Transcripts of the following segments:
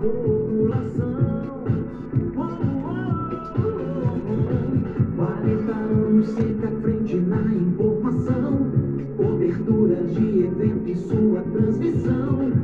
população. Oh, oh, oh, 40 anos sempre à frente na informação. Coberturas de evento e sua transmissão.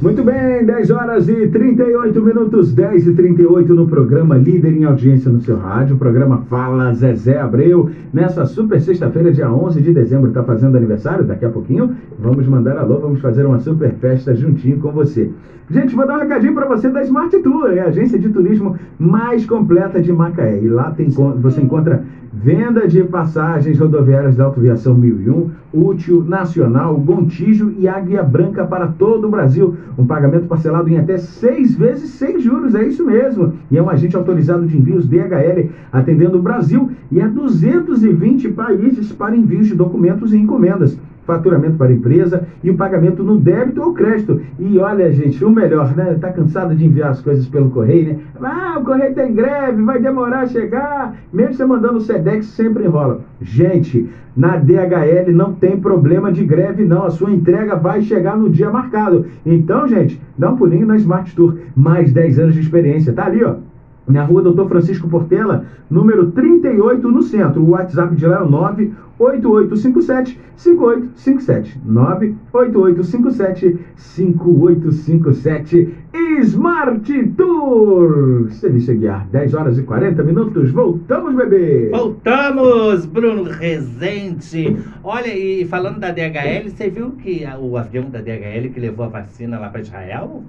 Muito bem, 10 horas e 38 minutos, 10 e 38 no programa Líder em Audiência no seu rádio, o programa Fala Zezé Abreu. Nessa super sexta-feira, dia 11 de dezembro, está fazendo aniversário, daqui a pouquinho vamos mandar alô, vamos fazer uma super festa juntinho com você. Gente, vou dar um recadinho para você da Smart Tour, é a agência de turismo mais completa de Macaé. E lá tem, você encontra venda de passagens rodoviárias da Autoviação 1001, Útil, Nacional, Gontijo e Águia Branca para todo o Brasil. Um pagamento parcelado em até seis vezes sem juros, é isso mesmo. E é um agente autorizado de envios DHL, atendendo o Brasil e a 220 países para envios de documentos e encomendas faturamento para a empresa e o pagamento no débito ou crédito. E olha, gente, o melhor, né? Tá cansado de enviar as coisas pelo correio, né? Ah, o correio tá em greve, vai demorar a chegar. Mesmo você mandando o SEDEX, sempre enrola. Gente, na DHL não tem problema de greve, não. A sua entrega vai chegar no dia marcado. Então, gente, dá um pulinho na Smart Tour. Mais 10 anos de experiência. Tá ali, ó na rua Doutor Francisco Portela, número 38, no centro. O WhatsApp de lá é o 98857 5857. 98857 5857. Smart Tour. Delícia Guiar, 10 horas e 40 minutos. Voltamos, bebê. Voltamos, Bruno Rezende. Olha, e falando da DHL, você viu que o avião da DHL que levou a vacina lá para Israel?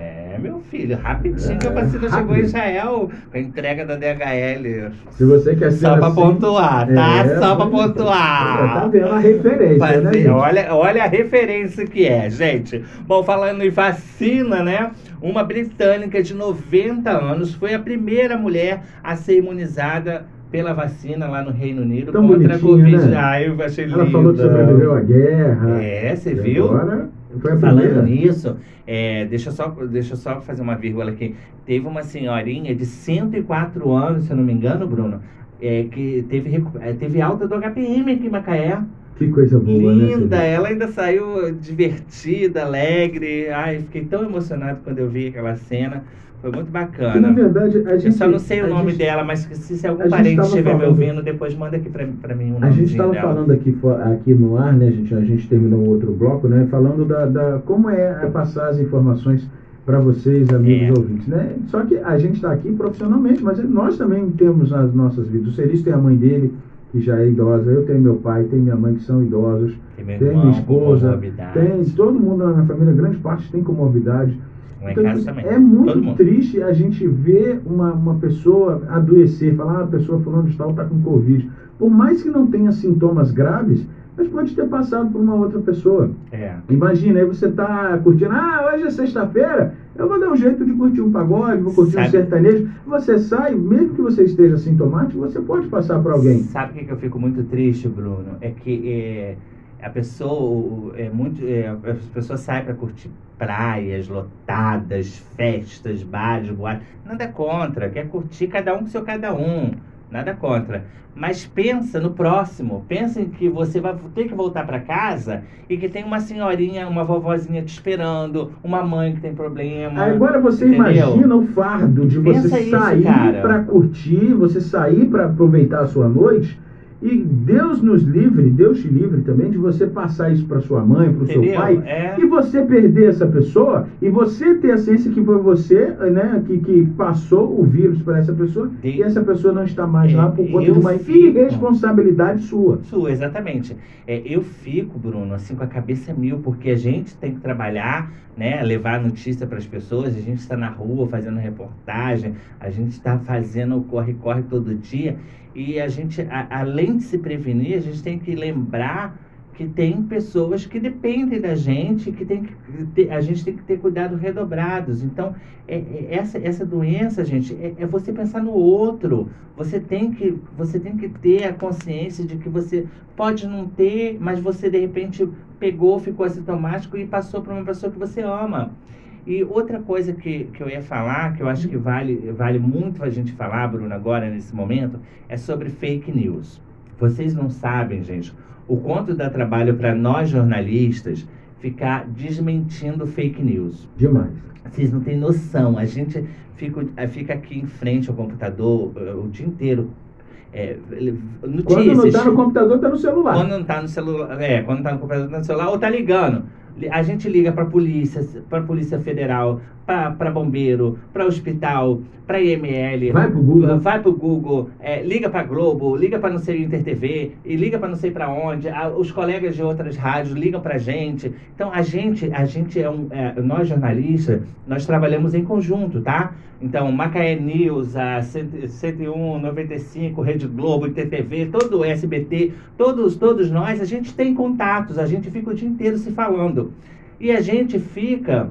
É, meu filho, rapidinho que a É, vacina chegou em rápido. Israel com a entrega da DHL. Se você quer ser Só pra assim- pontuar, tá? É, Só pra é. pontuar. Tá vendo a referência, né, gente? olha, olha a referência que é, gente. Bom, falando em vacina, né? Uma britânica de 90 anos foi a primeira mulher a ser imunizada pela vacina lá no Reino Unido Tão contra a Covid. né? Ah, eu achei Ela linda. falou que sobreviveu à guerra. É, você viu? Agora foi a Falando nisso, é, deixa, eu só, deixa eu só fazer uma vírgula aqui. Teve uma senhorinha de 104 anos, se eu não me engano, Bruno, é, que teve, é, teve alta do HPM aqui em Macaé. Que coisa boa, né? Linda, Cid? ela ainda saiu divertida, alegre. Ai, fiquei tão emocionado quando eu vi aquela cena. Foi muito Porque, na bacana. verdade, a gente. Eu só não sei o nome gente- dela, mas se, se algum parente estiver me falando- ouvindo, depois manda aqui pra mim o A gente estava falando aqui, aqui no ar, né, gente? A gente terminou o outro bloco, né? Falando da, da como é, é passar as informações para vocês, amigos É. ouvintes, né? Só que a gente está aqui profissionalmente, mas nós também temos as nossas vidas. O Celis tem a mãe dele, que já é idosa, eu tenho meu pai, tenho minha mãe, que são idosos, Tem meu tem irmão minha esposa, tem todo mundo na minha família, grande parte tem comorbidade. Lá em Então, casa também. É muito triste a gente ver uma, uma pessoa adoecer, falar, ah, a pessoa fulano de tal está com Covid. Por mais que não tenha sintomas graves, mas pode ter passado por uma outra pessoa. É. Imagina, aí você tá curtindo, ah, hoje é sexta-feira, eu vou dar um jeito de curtir um pagode, vou curtir um Sabe- sertanejo. Você sai, mesmo que você esteja sintomático, você pode passar para alguém. Sabe o que, que eu fico muito triste, Bruno? É que é, a pessoa é muito. É, as pessoas saem para curtir praias lotadas, festas, bares, boates. Nada contra. Quer curtir cada um com seu cada um. Nada contra. Mas pensa no próximo. Pensa em que você vai ter que voltar para casa e que tem uma senhorinha, uma vovozinha te esperando, uma mãe que tem problema. Agora você Entendeu? imagina o fardo de Pensa você sair para curtir, você sair para aproveitar a sua noite E Deus nos livre, Deus te livre também de você passar isso para sua mãe, para o seu pai, É. e você perder essa pessoa e você ter a ciência que foi você, né, que, que passou o vírus para essa pessoa De- e essa pessoa não está mais lá por conta Eu de uma fico- irresponsabilidade sua. Sua, exatamente. É, eu fico, Bruno, assim, com a cabeça mil, porque a gente tem que trabalhar, né? Levar notícia para as pessoas, a gente está na rua fazendo reportagem, a gente está fazendo corre-corre todo dia. E a gente, a- além de se prevenir, a gente tem que lembrar que tem pessoas que dependem da gente, que tem que a gente tem que ter cuidado redobrados. Então, é- é- essa, essa doença, gente, é, é você pensar no outro. Você tem, que, você tem que ter a consciência de que você pode não ter, mas você de repente pegou, ficou assintomático e passou para uma pessoa que você ama. E outra coisa que, que eu ia falar, que eu acho que vale, vale muito a gente falar, Bruno, agora nesse momento, é sobre fake news. Vocês não sabem, gente, o quanto dá trabalho para nós jornalistas ficar desmentindo fake news. Demais. Vocês não têm noção. A gente fica, fica aqui em frente ao computador eh, o dia inteiro. É, notícias. Quando não está no computador, está no celular. Quando não tá no celular, é, quando tá no computador, tá no celular, ou tá ligando. A gente liga para polícia, para polícia federal, para bombeiro, para hospital, para IML, Vai pro Google. vai pro Google, é, liga para Globo, liga para não sei Inter TV e liga para não sei para onde. A- os colegas de outras rádios ligam para gente. Então a gente, a gente é um, é, nós jornalistas, nós trabalhamos em conjunto, tá? Então Macaé News, a 100 101, 95, Rede Globo, Inter TV, todo o SBT, todos, todos nós, a gente tem contatos, a gente fica o dia inteiro se falando. E a gente fica.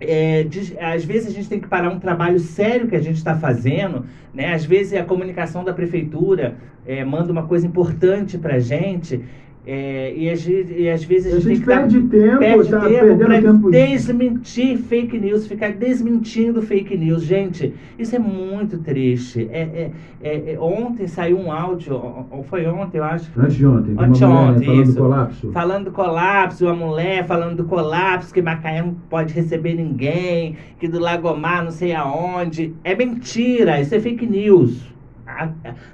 é, às vezes a gente tem que parar um trabalho sério que a gente está fazendo, né? Às vezes a comunicação da prefeitura é, manda uma coisa importante para a gente é, e, às, e às vezes a A gente, tem gente que perde tempo, perde tá tempo para tempo. desmentir fake news, ficar desmentindo fake news. Gente, isso é muito triste. É, é- é- é- ontem saiu um áudio, ou foi ontem, eu acho, Antes de ontem, de uma Anteontem, mulher falando isso. do colapso. falando do colapso, uma mulher falando do colapso, que Macaé não pode receber ninguém, que do Lagomar não sei aonde. É mentira, isso é fake news.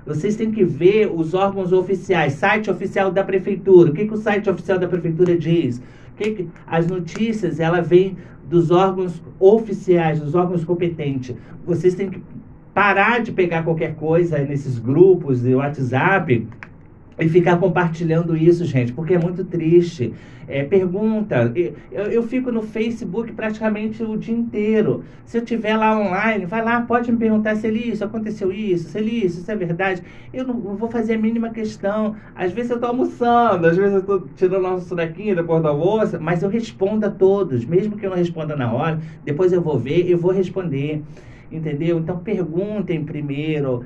Vocês têm que ver os órgãos oficiais, site oficial da prefeitura. O que, que o site oficial da prefeitura diz? Que que- as notícias, ela vem dos órgãos oficiais, dos órgãos competentes. Vocês têm que parar de pegar qualquer coisa nesses grupos de WhatsApp e ficar compartilhando isso, gente, porque é muito triste. É, pergunta, eu, eu fico no Facebook praticamente o dia inteiro. Se eu tiver lá online, vai lá, pode me perguntar se ele isso, aconteceu isso, se ele isso, isso é verdade. Eu não vou fazer a mínima questão. Às vezes eu estou almoçando, às vezes eu estou tirando uma sonequinha depois do almoço, mas eu respondo a todos, mesmo que eu não responda na hora, depois eu vou ver e vou responder. Entendeu? Então perguntem primeiro,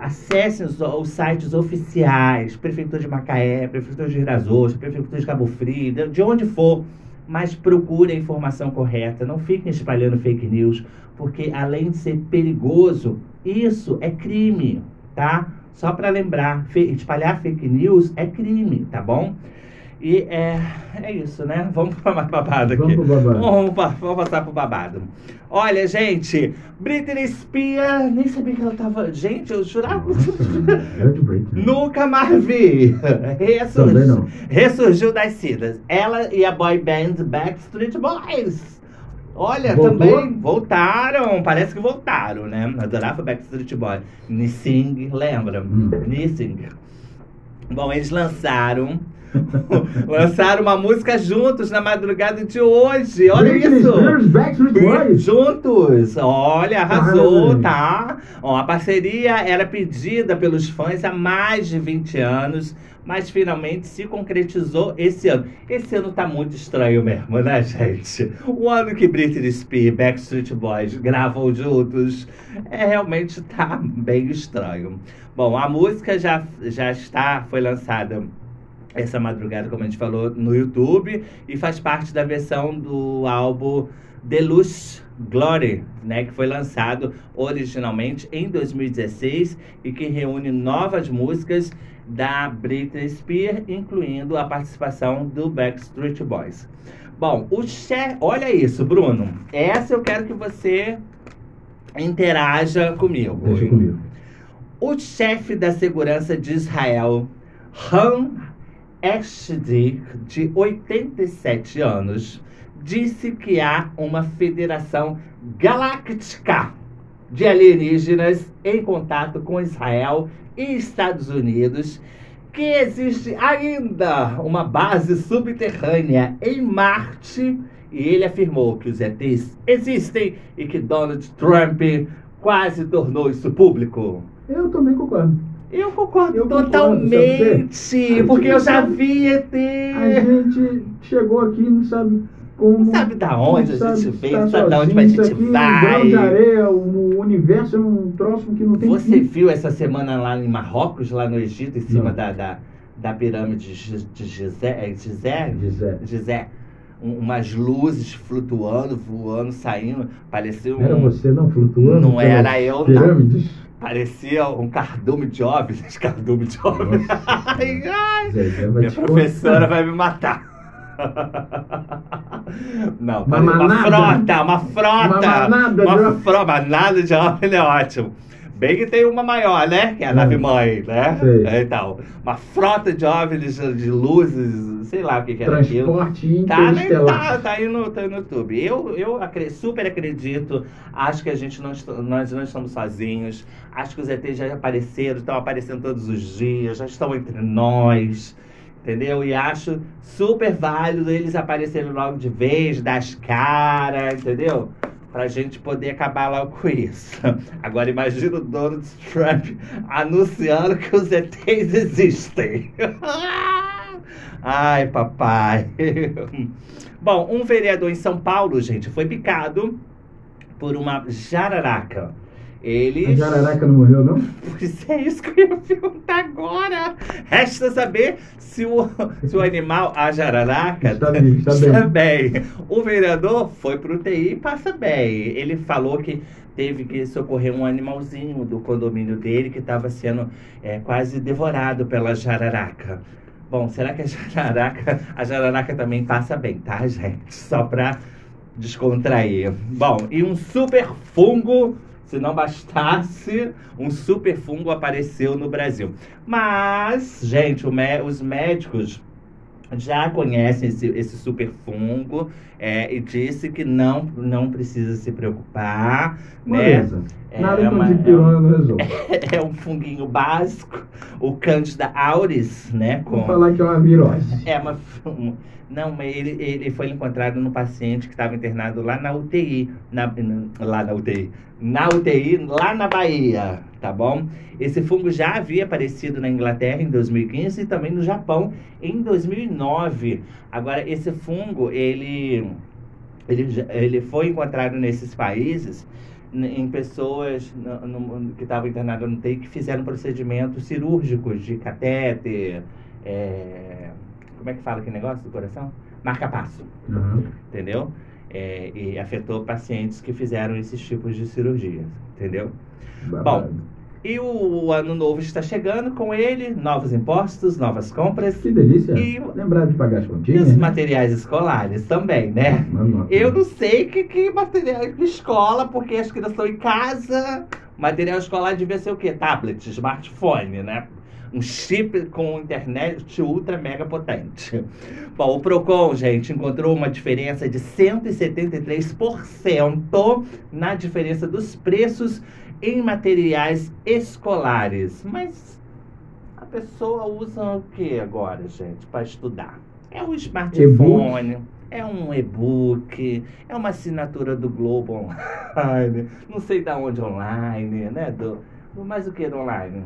acessem os, os sites oficiais, Prefeitura de Macaé, Prefeitura de Ostras, Prefeitura de Cabo Frio, de- de onde for, mas procure a informação correta, não fiquem espalhando fake news, porque além de ser perigoso, isso é crime, tá? Só para lembrar, espalhar fake news é crime, tá bom? E é, é isso, né? Vamos para mais babado aqui. Vamos babado. Vamos, vamos passar pro babado. Olha, gente, Britney Spears, nem sabia que ela tava. Gente, eu jurava. Britney. Nunca mais vi. Ressur- Também não. Ressurgiu das cidas. Ela e a boy band Backstreet Boys. Olha, Voltou? também voltaram. Parece que voltaram, né? Adorava Backstreet Boys. Nissing, lembra? Hum. Nissing. Bom, eles lançaram. lançaram uma música juntos na madrugada de hoje. Olha isso! Juntos! Olha, arrasou, Parabéns. tá? Ó, a parceria era pedida pelos fãs há mais de 20 anos, mas finalmente se concretizou esse ano. Esse ano tá muito estranho mesmo, né, gente? O ano que Britney Spears e Backstreet Boys gravam juntos é realmente tá bem estranho. Bom, a música já, já está, foi lançada essa madrugada, como a gente falou, no YouTube e faz parte da versão do álbum Deluxe Glory, né, que foi lançado originalmente em 2016 e que reúne novas músicas da Britney Spears, incluindo a participação do Backstreet Boys. Bom, o chefe, olha isso, Bruno. Essa eu quero que você interaja comigo. Deixa comigo. O chefe da segurança de Israel, Han Eshdi, de 87 anos, disse que há uma federação galáctica de alienígenas em contato com Israel e Estados Unidos, que existe ainda uma base subterrânea em Marte, e ele afirmou que os ETs existem e que Donald Trump quase tornou isso público. Eu também concordo. Eu concordo Eu totalmente, porque eu já vi ET. A gente chegou aqui não sabe como. Não sabe da onde a gente sabe veio, tá não sabe da onde a gente aqui, vai. Um de areia, o universo é um troço que não tem Você fim. viu essa semana lá em Marrocos, lá no Egito, em cima Não. da, da, da pirâmide de Gizé, é Gizé? Gizé. Gizé. Um- umas luzes flutuando, voando, saindo. Parecia um. Era você não flutuando? Não era eu, não. Pirâmides? Parecia um cardume de OVNIs. Cardume de. Nossa. Ai, ai. Minha professora vai me matar. Não, Uma uma, frota, uma frota. Uma manada Uma de- fro- manada de OVNI é ótimo. Bem que tem uma maior, né? Que é a nave mãe, né? Sei. É, Então, uma frota de OVNIs, de luzes, sei lá o que, que era aquilo. Transporte Tá, né? interestelar. tá, tá aí no, tá aí no YouTube. Eu, eu super acredito. Acho que a gente não, nós não estamos sozinhos. Acho que os ETs já apareceram, estão aparecendo todos os dias, já estão entre nós. Entendeu? E acho super válido eles aparecerem logo de vez, dar as caras, entendeu? Pra gente poder acabar logo com isso. Agora imagina o Donald Trump anunciando que os ETs existem. Ai, papai. Bom, um vereador em São Paulo, gente, foi picado por uma jararaca. Ele. A jararaca não morreu, não? Pois é isso que eu ia perguntar agora. Resta saber se o, se o animal, a jararaca, Está bem, está bem. bem. O vereador foi pro UTI e passa bem. Ele falou que teve que socorrer um animalzinho do condomínio dele que estava sendo é, quase devorado pela jararaca. Bom, será que a jararaca, a jararaca também passa bem, tá, gente? Só pra descontrair. Bom, e um super fungo, se não bastasse, um super fungo apareceu no Brasil. Mas, gente, os médicos já conhecem esse, esse super fungo é, e disse que não, não precisa se preocupar, né? Beleza. É, Nada é com uma- dipirona não resolve. É um funguinho básico, o Candida auris, né? Vamos falar que é uma virose. É uma. um- Não, mas ele, ele foi encontrado no paciente que estava internado lá na UTI. Na- lá na UTI. Na UTI, lá na Bahia, tá bom? Esse fungo já havia aparecido na Inglaterra em 2015 e também no Japão em 2009. Agora, esse fungo, ele, ele, ele foi encontrado nesses países em pessoas no- no- que estavam internadas no UTI que fizeram procedimentos cirúrgicos de catéter, é, como é que fala aquele negócio do coração? Marca-passo, Aham. entendeu? É, e afetou pacientes que fizeram esses tipos de cirurgias, entendeu? Babado. E o ano novo está chegando com ele, novos impostos, novas compras Que delícia. E- Lembrar de pagar as e continhas. os né? materiais escolares também, né? Mano, Eu não sei que, que material de escola, porque as crianças estão em casa. Material escolar devia ser o quê? Tablet, smartphone, né? Um chip com internet ultra mega potente. Bom, o Procon, gente, encontrou uma diferença de 173% na diferença dos preços em materiais escolares. Mas a pessoa usa o que agora, gente, para estudar? É o smartphone. É um e-book, é uma assinatura do Globo Online, não sei da onde online, né? Do mais o que do online?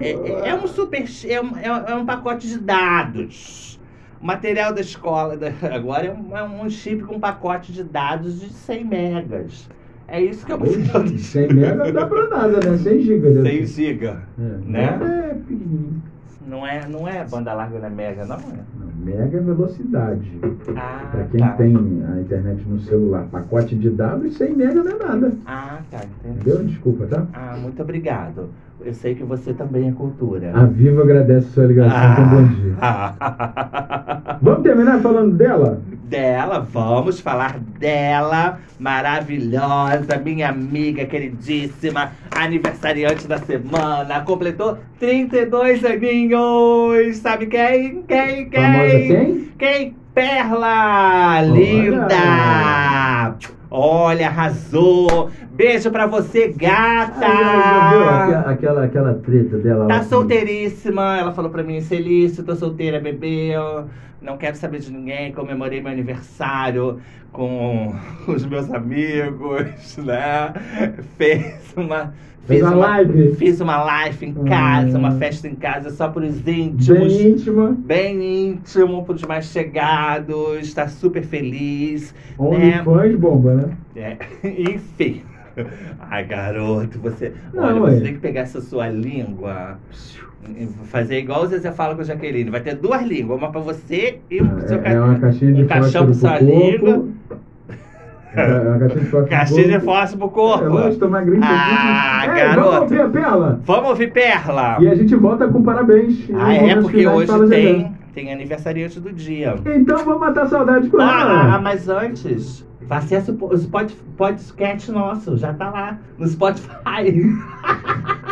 É, É, é um super. É um, é, é um pacote de dados. O material da escola da- agora é um, é um chip com um pacote de dados de 100 megas. É isso que eu preciso. 100 mega não dá pra nada, né? 100 gigas. 100 giga. É, né? É pequenininho. Não é, não é banda larga, não é mega, não é? Não, mega velocidade. Ah, Pra quem tá. tem a internet no celular, pacote de dados, 100 mega não é nada. Ah, tá, entendi. Entendeu? Desculpa, tá? Ah, muito obrigado. Eu sei que você também é cultura. A Vivo agradece sua ligação com bom dia. Ah. Vamos terminar falando dela? Dela, vamos falar dela, maravilhosa, minha amiga queridíssima, aniversariante da semana, completou 32 aninhos. Sabe quem? Quem? Quem? Famosa quem? Quem? Perla! Linda! Olha, arrasou! Beijo pra você, gata! Ai, viu aquela, aquela, treta dela Tá solteiríssima, ela falou pra mim, Celício, tô solteira, bebê, não quero saber de ninguém, comemorei meu aniversário com os meus amigos, né? Fez uma... Fez uma live? Fiz uma live em casa, Hum. uma festa em casa só pros Bem íntimos. íntima. Bem íntimo, pros mais chegados, tá super feliz. OnlyFans bomba, né? É, enfim. Ai, garoto, você. Não, olha, ué. você tem que pegar essa sua língua. Fazer igual o Zezé fala com a Jaqueline. Vai ter duas línguas, uma pra você e uma pro seu É, é uma caixinha de um caixão pra sua corpo. É caixinha de fósforo pro corpo. É, lógico, tô magrinho. Ah, Ei, garoto. Vamos ouvir a Perla? Vamos ouvir Perla. E a gente volta com parabéns. Ah, é, porque hoje tem, tem aniversariante do dia. Então vamos matar a saudade com Ah, ela. mas antes, acesse o podcast nosso, já tá lá no Spotify.